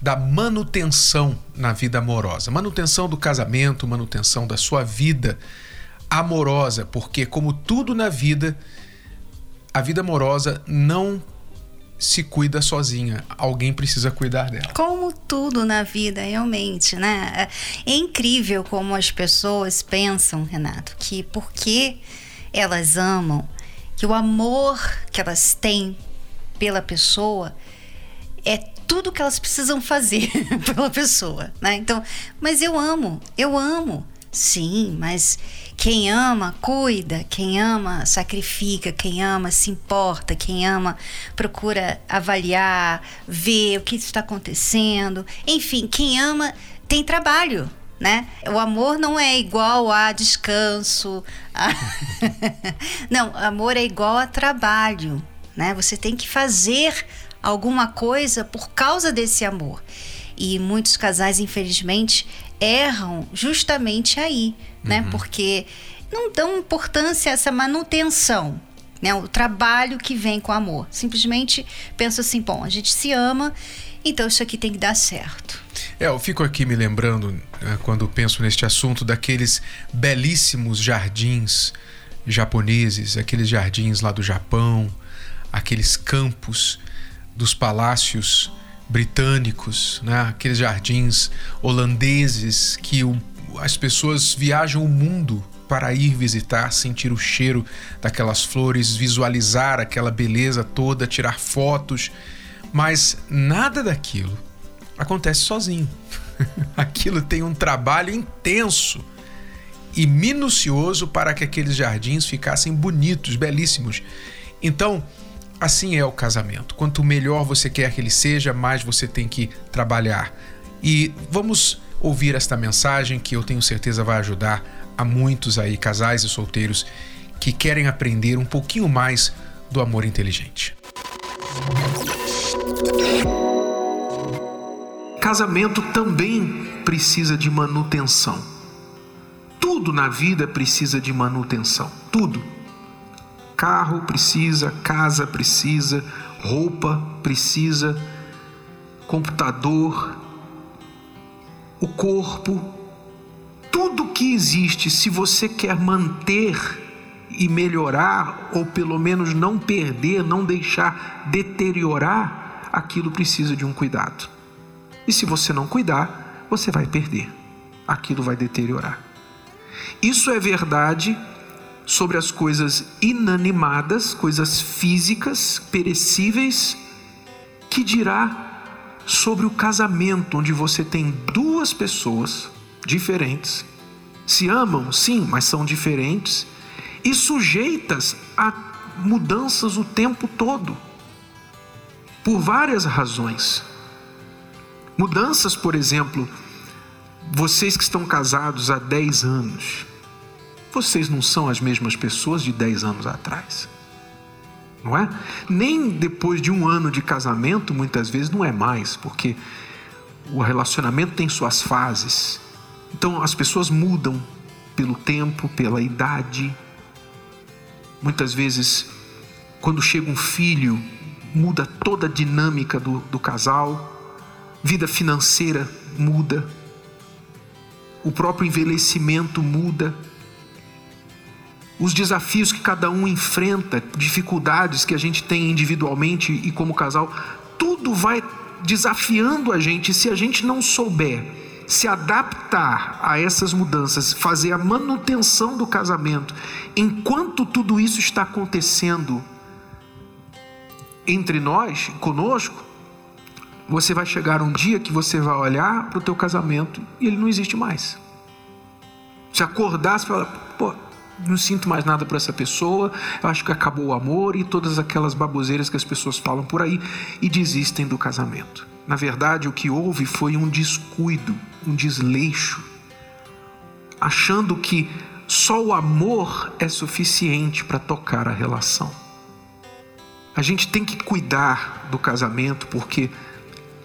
da manutenção na vida amorosa, manutenção do casamento, manutenção da sua vida amorosa, porque, como tudo na vida, a vida amorosa não se cuida sozinha, alguém precisa cuidar dela. Como tudo na vida, realmente, né? É incrível como as pessoas pensam, Renato, que porque elas amam, que o amor que elas têm pela pessoa é tudo que elas precisam fazer pela pessoa, né? Então, mas eu amo, eu amo. Sim, mas quem ama, cuida, quem ama, sacrifica, quem ama, se importa, quem ama, procura avaliar, ver o que está acontecendo. Enfim, quem ama tem trabalho, né? O amor não é igual a descanso. A... não, amor é igual a trabalho, né? Você tem que fazer alguma coisa por causa desse amor. E muitos casais, infelizmente, erram justamente aí, né? Uhum. Porque não dão importância a essa manutenção, né? O trabalho que vem com o amor. Simplesmente pensam assim, bom, a gente se ama, então isso aqui tem que dar certo. É, eu fico aqui me lembrando, né, quando penso neste assunto, daqueles belíssimos jardins japoneses, aqueles jardins lá do Japão, aqueles campos dos palácios britânicos, né? aqueles jardins holandeses que o, as pessoas viajam o mundo para ir visitar, sentir o cheiro daquelas flores, visualizar aquela beleza toda, tirar fotos, mas nada daquilo acontece sozinho. Aquilo tem um trabalho intenso e minucioso para que aqueles jardins ficassem bonitos, belíssimos. Então, assim é o casamento. Quanto melhor você quer que ele seja, mais você tem que trabalhar. E vamos ouvir esta mensagem que eu tenho certeza vai ajudar a muitos aí, casais e solteiros, que querem aprender um pouquinho mais do amor inteligente. Casamento também precisa de manutenção. Tudo na vida precisa de manutenção. Tudo Carro precisa, casa precisa, roupa precisa, computador, o corpo, tudo que existe, se você quer manter e melhorar, ou pelo menos não perder, não deixar deteriorar, aquilo precisa de um cuidado. E se você não cuidar, você vai perder, aquilo vai deteriorar. Isso é verdade sobre as coisas inanimadas, coisas físicas, perecíveis, que dirá sobre o casamento, onde você tem duas pessoas diferentes, se amam, sim, mas são diferentes, e sujeitas a mudanças o tempo todo, por várias razões. Mudanças, por exemplo, vocês que estão casados há 10 anos, vocês não são as mesmas pessoas de 10 anos atrás. Não é? Nem depois de um ano de casamento, muitas vezes não é mais, porque o relacionamento tem suas fases. Então as pessoas mudam pelo tempo, pela idade. Muitas vezes, quando chega um filho, muda toda a dinâmica do, do casal, vida financeira muda, o próprio envelhecimento muda os desafios que cada um enfrenta, dificuldades que a gente tem individualmente e como casal, tudo vai desafiando a gente. Se a gente não souber se adaptar a essas mudanças, fazer a manutenção do casamento, enquanto tudo isso está acontecendo entre nós, conosco, você vai chegar um dia que você vai olhar para o teu casamento e ele não existe mais. Se acordar, você fala, pô, não sinto mais nada por essa pessoa, eu acho que acabou o amor e todas aquelas baboseiras que as pessoas falam por aí e desistem do casamento. Na verdade, o que houve foi um descuido, um desleixo, achando que só o amor é suficiente para tocar a relação. A gente tem que cuidar do casamento porque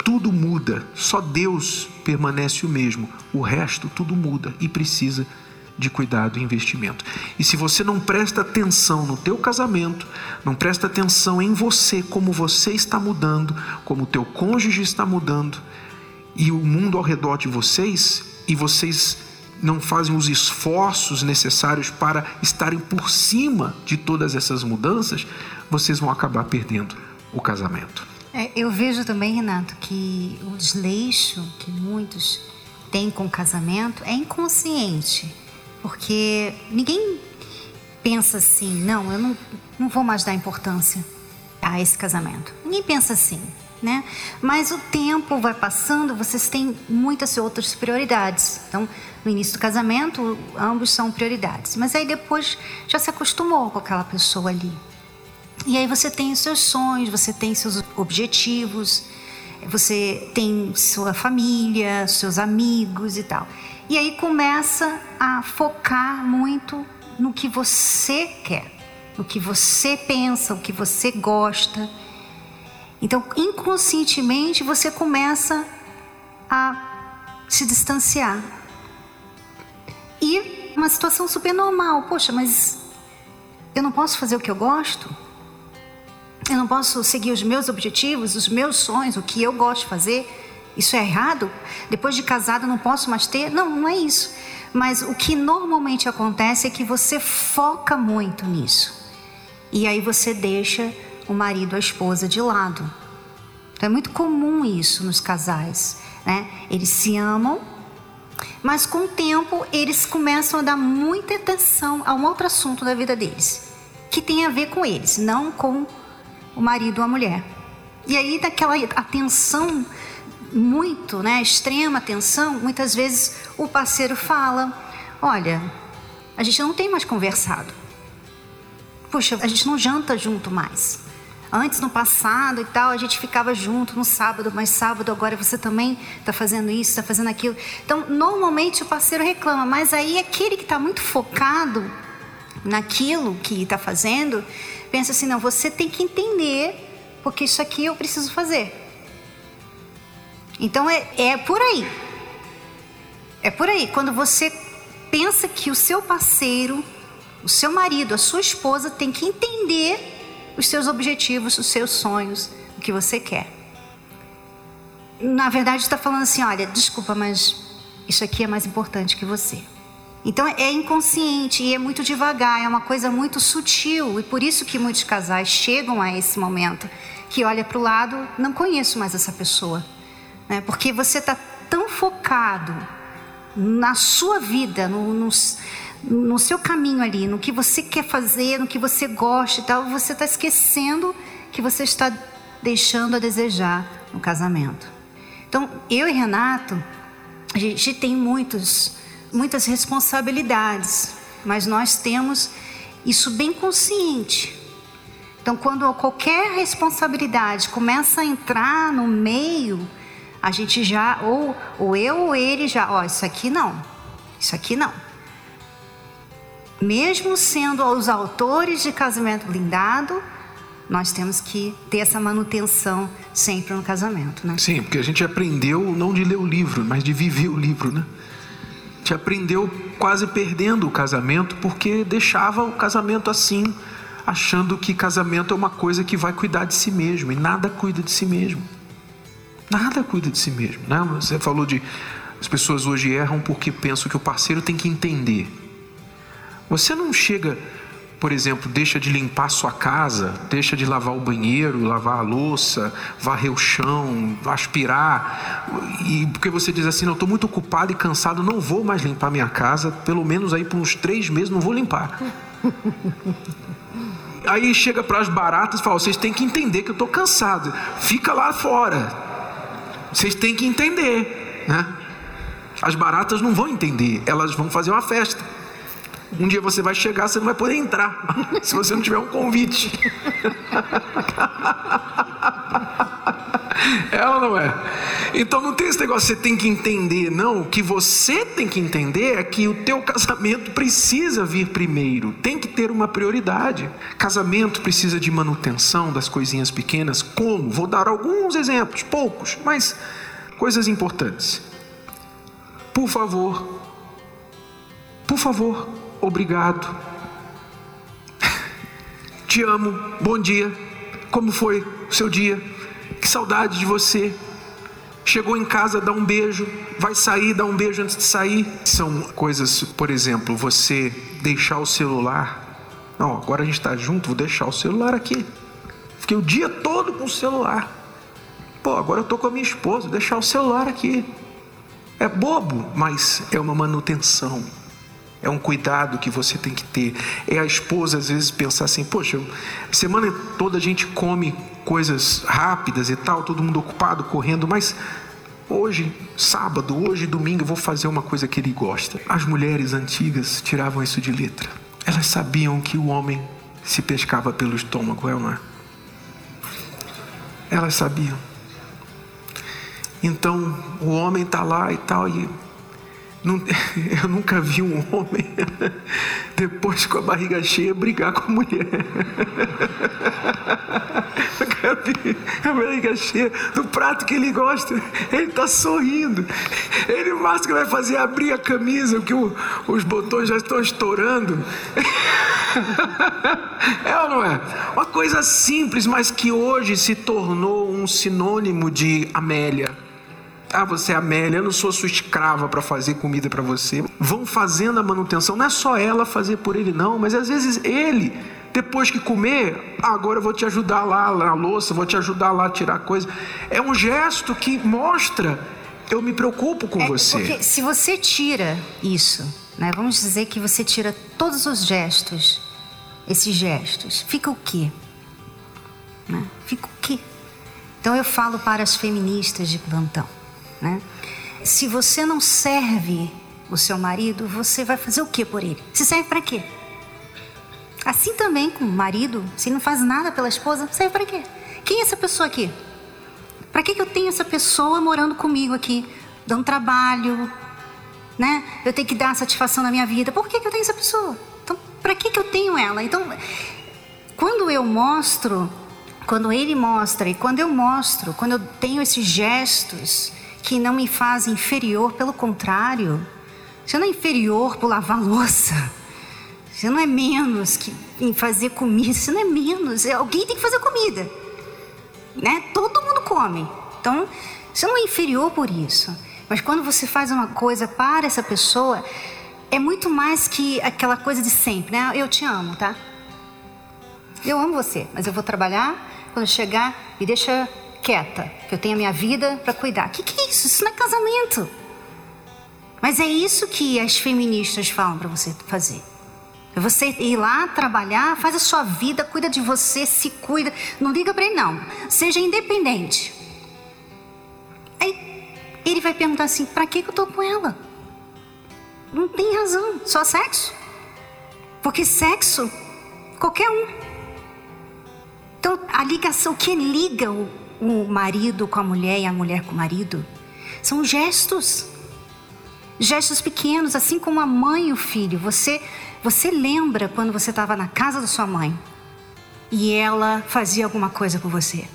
tudo muda, só Deus permanece o mesmo, o resto tudo muda e precisa de cuidado e investimento. E se você não presta atenção no teu casamento, não presta atenção em você, como você está mudando, como o teu cônjuge está mudando, e o mundo ao redor de vocês, e vocês não fazem os esforços necessários para estarem por cima de todas essas mudanças, vocês vão acabar perdendo o casamento. É, eu vejo também, Renato, que o desleixo que muitos têm com o casamento é inconsciente. Porque ninguém pensa assim, não, eu não, não vou mais dar importância a esse casamento. Ninguém pensa assim, né? Mas o tempo vai passando, vocês têm muitas outras prioridades. Então, no início do casamento, ambos são prioridades. Mas aí depois já se acostumou com aquela pessoa ali. E aí você tem os seus sonhos, você tem seus objetivos, você tem sua família, seus amigos e tal. E aí começa a focar muito no que você quer, no que você pensa, o que você gosta. Então, inconscientemente, você começa a se distanciar. E uma situação super normal. Poxa, mas eu não posso fazer o que eu gosto? Eu não posso seguir os meus objetivos, os meus sonhos, o que eu gosto de fazer? Isso é errado? Depois de casado não posso mais ter? Não, não é isso. Mas o que normalmente acontece é que você foca muito nisso. E aí você deixa o marido, a esposa de lado. Então é muito comum isso nos casais, né? Eles se amam, mas com o tempo eles começam a dar muita atenção a um outro assunto da vida deles, que tem a ver com eles, não com o marido ou a mulher. E aí daquela atenção muito, né, extrema atenção, muitas vezes o parceiro fala: Olha, a gente não tem mais conversado. Puxa, a gente não janta junto mais. Antes, no passado e tal, a gente ficava junto no sábado, mas sábado agora você também está fazendo isso, está fazendo aquilo. Então, normalmente o parceiro reclama, mas aí aquele que está muito focado naquilo que está fazendo, pensa assim: não, você tem que entender, porque isso aqui eu preciso fazer. Então é, é por aí. É por aí. Quando você pensa que o seu parceiro, o seu marido, a sua esposa tem que entender os seus objetivos, os seus sonhos, o que você quer. Na verdade, está falando assim: olha, desculpa, mas isso aqui é mais importante que você. Então é inconsciente e é muito devagar, é uma coisa muito sutil e por isso que muitos casais chegam a esse momento que olha para o lado, não conheço mais essa pessoa né? porque você está tão focado na sua vida, no, no, no, seu caminho ali, no que você quer fazer, no que você gosta e tal, você está esquecendo que você está deixando a desejar no casamento. Então, eu e Renato, a gente tem muitos, muitas responsabilidades, mas nós temos isso bem consciente. Então, quando qualquer responsabilidade começa a entrar no meio, a gente já, ou, ou eu ou ele já, ó, isso aqui não, isso aqui não. Mesmo sendo os autores de casamento blindado, nós temos que ter essa manutenção sempre no casamento, né? Sim, porque a gente aprendeu não de ler o livro, mas de viver o livro, né? A gente aprendeu quase perdendo o casamento porque deixava o casamento assim, achando que casamento é uma coisa que vai cuidar de si mesmo e nada cuida de si mesmo. Nada cuida de si mesmo. Né? Você falou de. As pessoas hoje erram porque pensam que o parceiro tem que entender. Você não chega, por exemplo, deixa de limpar sua casa, deixa de lavar o banheiro, lavar a louça, varrer o chão, aspirar, e porque você diz assim: não, estou muito ocupado e cansado, não vou mais limpar minha casa, pelo menos aí por uns três meses não vou limpar. aí chega para as baratas e fala: vocês têm que entender que eu estou cansado, fica lá fora vocês têm que entender, né? As baratas não vão entender, elas vão fazer uma festa. Um dia você vai chegar, você não vai poder entrar, se você não tiver um convite. Ou não é? Então não tem esse negócio, você tem que entender, não. O que você tem que entender é que o teu casamento precisa vir primeiro, tem que ter uma prioridade. Casamento precisa de manutenção das coisinhas pequenas. Como? Vou dar alguns exemplos, poucos, mas coisas importantes. Por favor, por favor, obrigado. Te amo, bom dia. Como foi o seu dia? Saudade de você. Chegou em casa, dá um beijo, vai sair, dá um beijo antes de sair. São coisas, por exemplo, você deixar o celular. Não, agora a gente está junto, vou deixar o celular aqui. Fiquei o dia todo com o celular. Pô, agora eu tô com a minha esposa, vou deixar o celular aqui. É bobo, mas é uma manutenção. É um cuidado que você tem que ter. É a esposa às vezes pensar assim: poxa, semana toda a gente come coisas rápidas e tal, todo mundo ocupado, correndo, mas hoje, sábado, hoje, domingo, eu vou fazer uma coisa que ele gosta. As mulheres antigas tiravam isso de letra. Elas sabiam que o homem se pescava pelo estômago, é ou não é? Elas sabiam. Então, o homem está lá e tal, e eu nunca vi um homem, depois com a barriga cheia, brigar com a mulher. A barriga cheia do prato que ele gosta, ele está sorrindo. Ele, o máximo que vai fazer é abrir a camisa, porque o, os botões já estão estourando. É ou não é? Uma coisa simples, mas que hoje se tornou um sinônimo de Amélia. Ah, você é Amélia, eu não sou sua escrava para fazer comida para você. Vão fazendo a manutenção, não é só ela fazer por ele, não, mas às vezes ele, depois que comer, agora eu vou te ajudar lá na louça, vou te ajudar lá a tirar coisa. É um gesto que mostra, eu me preocupo com é, você. Porque se você tira isso, né, vamos dizer que você tira todos os gestos, esses gestos, fica o quê? Né? Fica o quê? Então eu falo para as feministas de plantão. Né? Se você não serve o seu marido, você vai fazer o que por ele? Se serve para quê? Assim também com o marido, se não faz nada pela esposa, serve para quê? Quem é essa pessoa aqui? Para que, que eu tenho essa pessoa morando comigo aqui, dando trabalho, né? Eu tenho que dar satisfação na minha vida. Por que, que eu tenho essa pessoa? Então, para que, que eu tenho ela? Então, quando eu mostro, quando ele mostra e quando eu mostro, quando eu tenho esses gestos, que não me faz inferior, pelo contrário, você não é inferior por lavar louça. Você não é menos que em fazer comida, você não é menos. É, alguém tem que fazer comida. Né? Todo mundo come. Então, você não é inferior por isso. Mas quando você faz uma coisa para essa pessoa, é muito mais que aquela coisa de sempre, né? Eu te amo, tá? Eu amo você, mas eu vou trabalhar. Quando chegar, me deixa quieta, que eu tenho a minha vida para cuidar. O que, que é isso? Isso não é casamento. Mas é isso que as feministas falam para você fazer. Você ir lá trabalhar, faz a sua vida, cuida de você, se cuida. Não liga para ele, não. Seja independente. Aí ele vai perguntar assim: para que, que eu tô com ela? Não tem razão, só sexo. Porque sexo, qualquer um. Então, a ligação, que liga o, o marido com a mulher e a mulher com o marido são gestos. Gestos pequenos, assim como a mãe e o filho. Você, você lembra quando você estava na casa da sua mãe e ela fazia alguma coisa por você?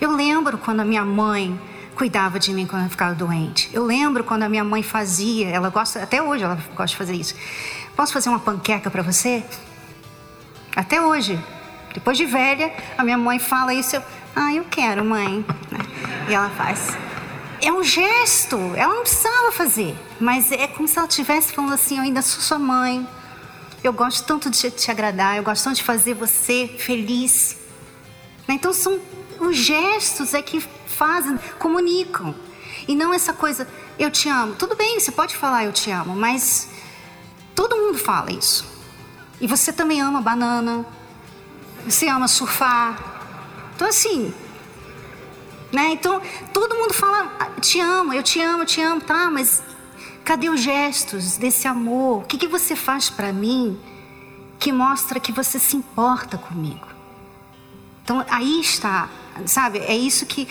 Eu lembro quando a minha mãe cuidava de mim quando eu ficava doente. Eu lembro quando a minha mãe fazia, ela gosta, até hoje ela gosta de fazer isso. Posso fazer uma panqueca para você? Até hoje. Depois de velha, a minha mãe fala isso, eu, ah, eu quero, mãe. E ela faz. É um gesto, ela não precisava fazer, mas é como se ela estivesse falando assim: eu ainda sou sua mãe, eu gosto tanto de te agradar, eu gosto tanto de fazer você feliz. Então são os gestos é que fazem, comunicam. E não essa coisa, eu te amo. Tudo bem, você pode falar eu te amo, mas todo mundo fala isso. E você também ama banana, você ama surfar, então, assim, né? Então, todo mundo fala, ah, te amo, eu te amo, eu te amo, tá? Mas Cadê os gestos desse amor? O que, que você faz para mim que mostra que você se importa comigo? Então aí está, sabe? É isso que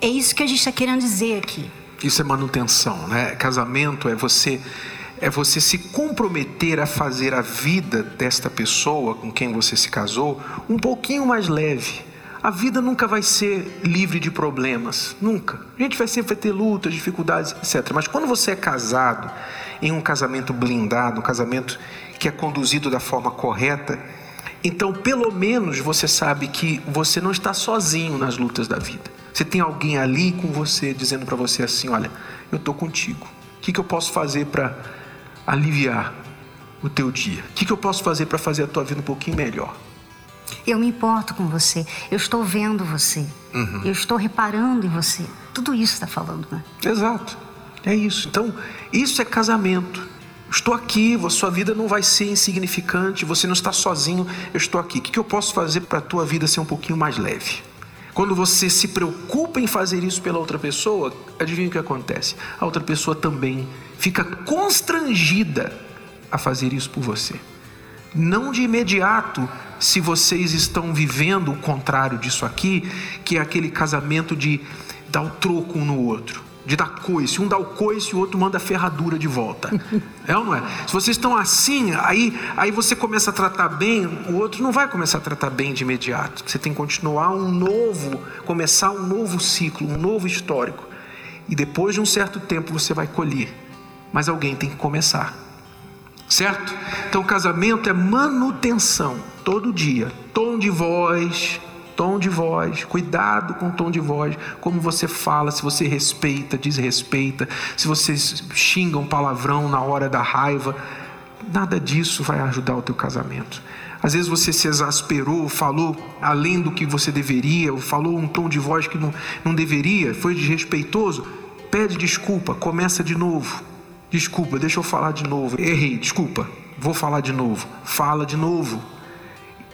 é isso que a gente está querendo dizer aqui. Isso é manutenção, né? Casamento é você é você se comprometer a fazer a vida desta pessoa com quem você se casou um pouquinho mais leve. A vida nunca vai ser livre de problemas, nunca. A gente vai sempre ter lutas, dificuldades, etc. Mas quando você é casado em um casamento blindado, um casamento que é conduzido da forma correta, então pelo menos você sabe que você não está sozinho nas lutas da vida. Você tem alguém ali com você dizendo para você assim: olha, eu estou contigo. O que, que eu posso fazer para aliviar o teu dia? O que, que eu posso fazer para fazer a tua vida um pouquinho melhor? Eu me importo com você. Eu estou vendo você. Uhum. Eu estou reparando em você. Tudo isso está falando, né? Exato. É isso. Então, isso é casamento. Estou aqui, sua vida não vai ser insignificante, você não está sozinho, eu estou aqui. O que eu posso fazer para a tua vida ser um pouquinho mais leve? Quando você se preocupa em fazer isso pela outra pessoa, adivinha o que acontece? A outra pessoa também fica constrangida a fazer isso por você. Não de imediato, se vocês estão vivendo o contrário disso aqui, que é aquele casamento de dar o troco um no outro de dar coice. Um dá o coice e o outro manda a ferradura de volta. É ou não é? Se vocês estão assim, aí, aí você começa a tratar bem, o outro não vai começar a tratar bem de imediato. Você tem que continuar um novo, começar um novo ciclo, um novo histórico. E depois de um certo tempo você vai colher. Mas alguém tem que começar. Certo? Então, casamento é manutenção, todo dia. Tom de voz, tom de voz, cuidado com o tom de voz, como você fala, se você respeita, desrespeita, se você xinga um palavrão na hora da raiva, nada disso vai ajudar o teu casamento. Às vezes você se exasperou, falou além do que você deveria, ou falou um tom de voz que não, não deveria, foi desrespeitoso, pede desculpa, começa de novo. Desculpa, deixa eu falar de novo. Errei, desculpa, vou falar de novo. Fala de novo.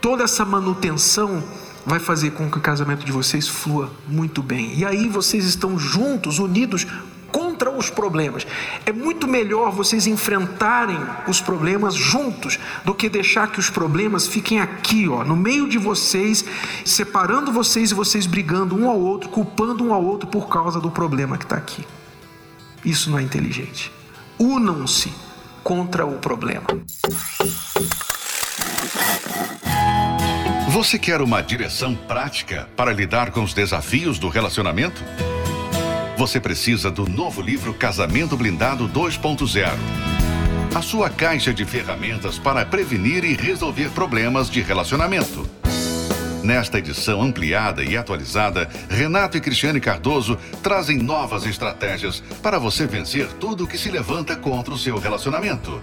Toda essa manutenção vai fazer com que o casamento de vocês flua muito bem. E aí vocês estão juntos, unidos contra os problemas. É muito melhor vocês enfrentarem os problemas juntos do que deixar que os problemas fiquem aqui, ó, no meio de vocês, separando vocês e vocês brigando um ao outro, culpando um ao outro por causa do problema que está aqui. Isso não é inteligente. Unam-se contra o problema. Você quer uma direção prática para lidar com os desafios do relacionamento? Você precisa do novo livro Casamento Blindado 2.0. A sua caixa de ferramentas para prevenir e resolver problemas de relacionamento. Nesta edição ampliada e atualizada, Renato e Cristiane Cardoso trazem novas estratégias para você vencer tudo que se levanta contra o seu relacionamento.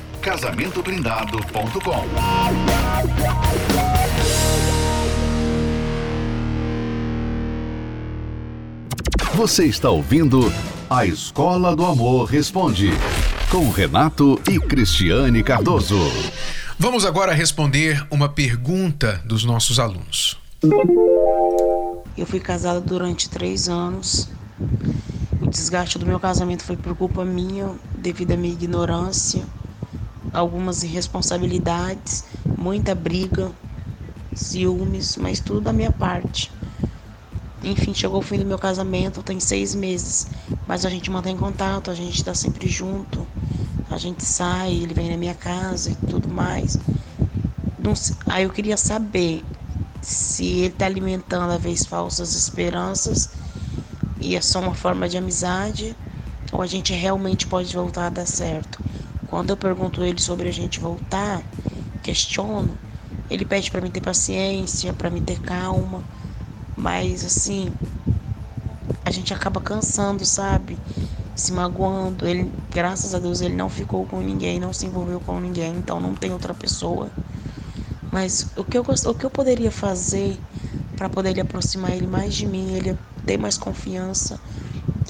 Casamentoblindado.com. Você está ouvindo A Escola do Amor Responde, com Renato e Cristiane Cardoso. Vamos agora responder uma pergunta dos nossos alunos. Eu fui casada durante três anos. O desgaste do meu casamento foi por culpa minha, devido à minha ignorância, algumas irresponsabilidades, muita briga, ciúmes, mas tudo da minha parte. Enfim, chegou o fim do meu casamento, tem seis meses, mas a gente mantém contato, a gente está sempre junto, a gente sai, ele vem na minha casa e tudo mais. Aí eu queria saber se ele está alimentando a vez falsas esperanças e é só uma forma de amizade ou a gente realmente pode voltar a dar certo. Quando eu pergunto ele sobre a gente voltar, questiono, ele pede para mim ter paciência, para me ter calma mas assim, a gente acaba cansando, sabe? se magoando. Ele, graças a Deus, ele não ficou com ninguém, não se envolveu com ninguém, então não tem outra pessoa. Mas o que eu, o que eu poderia fazer para poder ele aproximar ele mais de mim, ele ter mais confiança,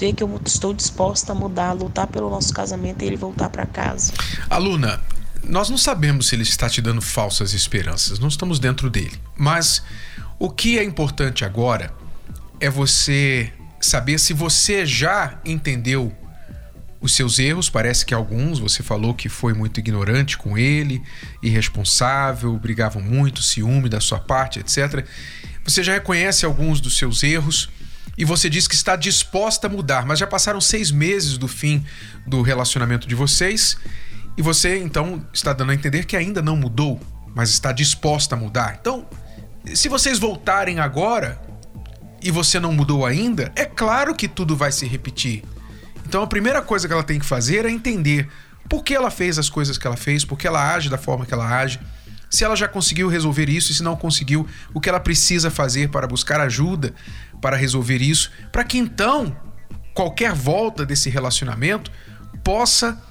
ver que eu estou disposta a mudar, lutar pelo nosso casamento e ele voltar para casa. Aluna, nós não sabemos se ele está te dando falsas esperanças, não estamos dentro dele. Mas o que é importante agora é você saber se você já entendeu os seus erros, parece que alguns, você falou que foi muito ignorante com ele, irresponsável, brigavam muito, ciúme da sua parte, etc. Você já reconhece alguns dos seus erros e você diz que está disposta a mudar, mas já passaram seis meses do fim do relacionamento de vocês e você então está dando a entender que ainda não mudou, mas está disposta a mudar. Então, se vocês voltarem agora e você não mudou ainda, é claro que tudo vai se repetir. Então a primeira coisa que ela tem que fazer é entender por que ela fez as coisas que ela fez, por que ela age da forma que ela age, se ela já conseguiu resolver isso e se não conseguiu, o que ela precisa fazer para buscar ajuda para resolver isso, para que então qualquer volta desse relacionamento possa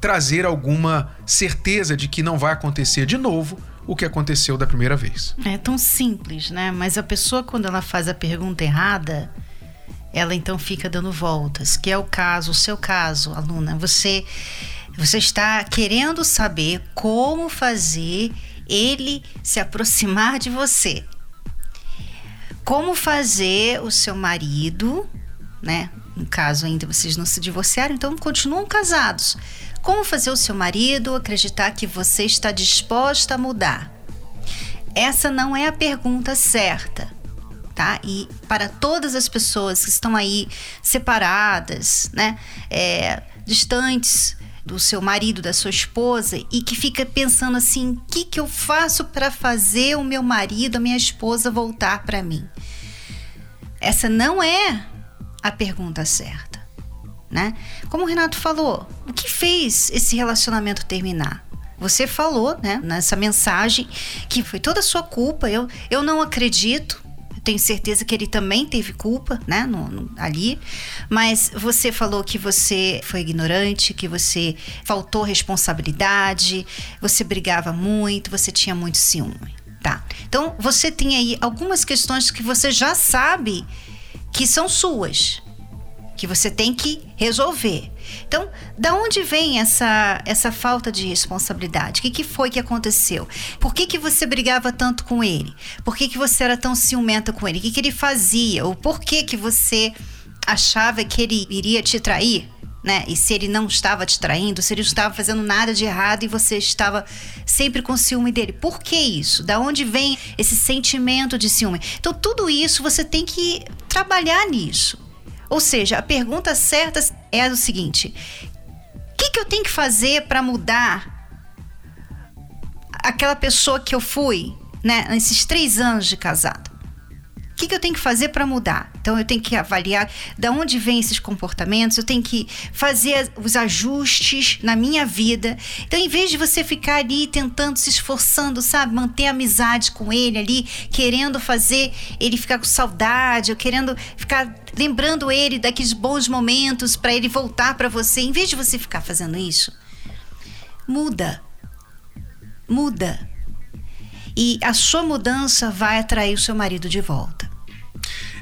trazer alguma certeza de que não vai acontecer de novo o que aconteceu da primeira vez. É tão simples, né? Mas a pessoa quando ela faz a pergunta errada, ela então fica dando voltas, que é o caso, o seu caso, aluna. Você você está querendo saber como fazer ele se aproximar de você. Como fazer o seu marido, né? No caso ainda vocês não se divorciaram, então continuam casados. Como fazer o seu marido acreditar que você está disposta a mudar? Essa não é a pergunta certa tá? E para todas as pessoas que estão aí separadas, né? É, distantes do seu marido, da sua esposa e que fica pensando assim: o que, que eu faço para fazer o meu marido, a minha esposa voltar para mim? Essa não é a pergunta certa, né? Como o Renato falou, o que fez esse relacionamento terminar? Você falou, né, nessa mensagem, que foi toda sua culpa. Eu, eu não acredito tenho certeza que ele também teve culpa, né, no, no, ali. Mas você falou que você foi ignorante, que você faltou responsabilidade, você brigava muito, você tinha muito ciúme. Tá. Então você tem aí algumas questões que você já sabe que são suas, que você tem que resolver. Então, da onde vem essa, essa falta de responsabilidade? O que, que foi que aconteceu? Por que, que você brigava tanto com ele? Por que, que você era tão ciumenta com ele? O que, que ele fazia? Ou por que, que você achava que ele iria te trair? Né? E se ele não estava te traindo, se ele não estava fazendo nada de errado e você estava sempre com ciúme dele. Por que isso? Da onde vem esse sentimento de ciúme? Então, tudo isso você tem que trabalhar nisso. Ou seja, a pergunta certa é o seguinte: o que, que eu tenho que fazer para mudar aquela pessoa que eu fui, né, nesses três anos de casado? Que, que eu tenho que fazer para mudar? Então eu tenho que avaliar de onde vêm esses comportamentos, eu tenho que fazer os ajustes na minha vida. Então, em vez de você ficar ali tentando, se esforçando, sabe, manter amizade com ele ali, querendo fazer ele ficar com saudade, ou querendo ficar lembrando ele daqueles bons momentos para ele voltar para você, em vez de você ficar fazendo isso, muda. Muda. E a sua mudança vai atrair o seu marido de volta.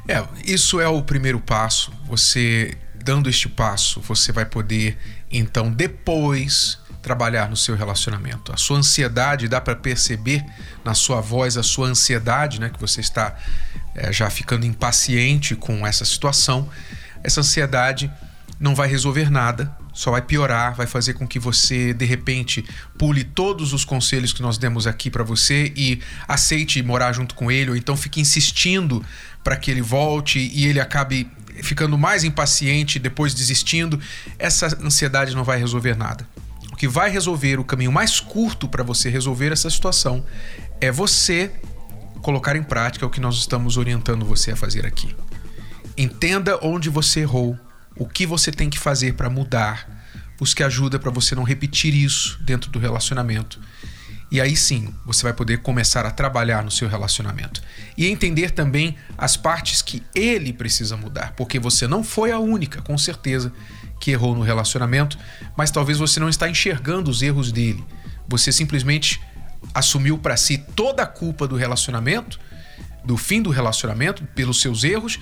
É, isso é o primeiro passo. Você dando este passo, você vai poder então depois trabalhar no seu relacionamento. A sua ansiedade dá para perceber na sua voz a sua ansiedade, né, que você está é, já ficando impaciente com essa situação, essa ansiedade não vai resolver nada, só vai piorar, vai fazer com que você de repente pule todos os conselhos que nós demos aqui para você e aceite morar junto com ele, ou então fique insistindo para que ele volte e ele acabe ficando mais impaciente, depois desistindo. Essa ansiedade não vai resolver nada. O que vai resolver, o caminho mais curto para você resolver essa situação é você colocar em prática o que nós estamos orientando você a fazer aqui. Entenda onde você errou, o que você tem que fazer para mudar, busque ajuda para você não repetir isso dentro do relacionamento. E aí sim, você vai poder começar a trabalhar no seu relacionamento. E entender também as partes que ele precisa mudar, porque você não foi a única, com certeza, que errou no relacionamento, mas talvez você não está enxergando os erros dele. Você simplesmente assumiu para si toda a culpa do relacionamento, do fim do relacionamento, pelos seus erros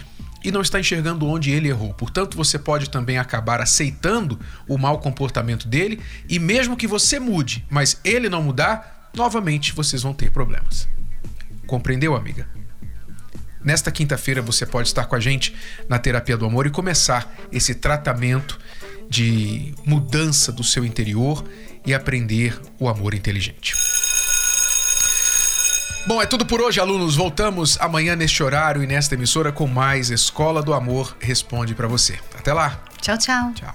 e não está enxergando onde ele errou. Portanto, você pode também acabar aceitando o mau comportamento dele e mesmo que você mude, mas ele não mudar, novamente vocês vão ter problemas. Compreendeu, amiga? Nesta quinta-feira você pode estar com a gente na Terapia do Amor e começar esse tratamento de mudança do seu interior e aprender o amor inteligente. Bom, é tudo por hoje, alunos. Voltamos amanhã neste horário e nesta emissora com mais Escola do Amor Responde para você. Até lá. Tchau, tchau. Tchau.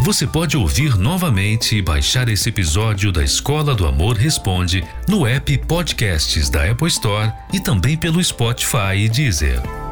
Você pode ouvir novamente e baixar esse episódio da Escola do Amor Responde no app Podcasts da Apple Store e também pelo Spotify e Deezer.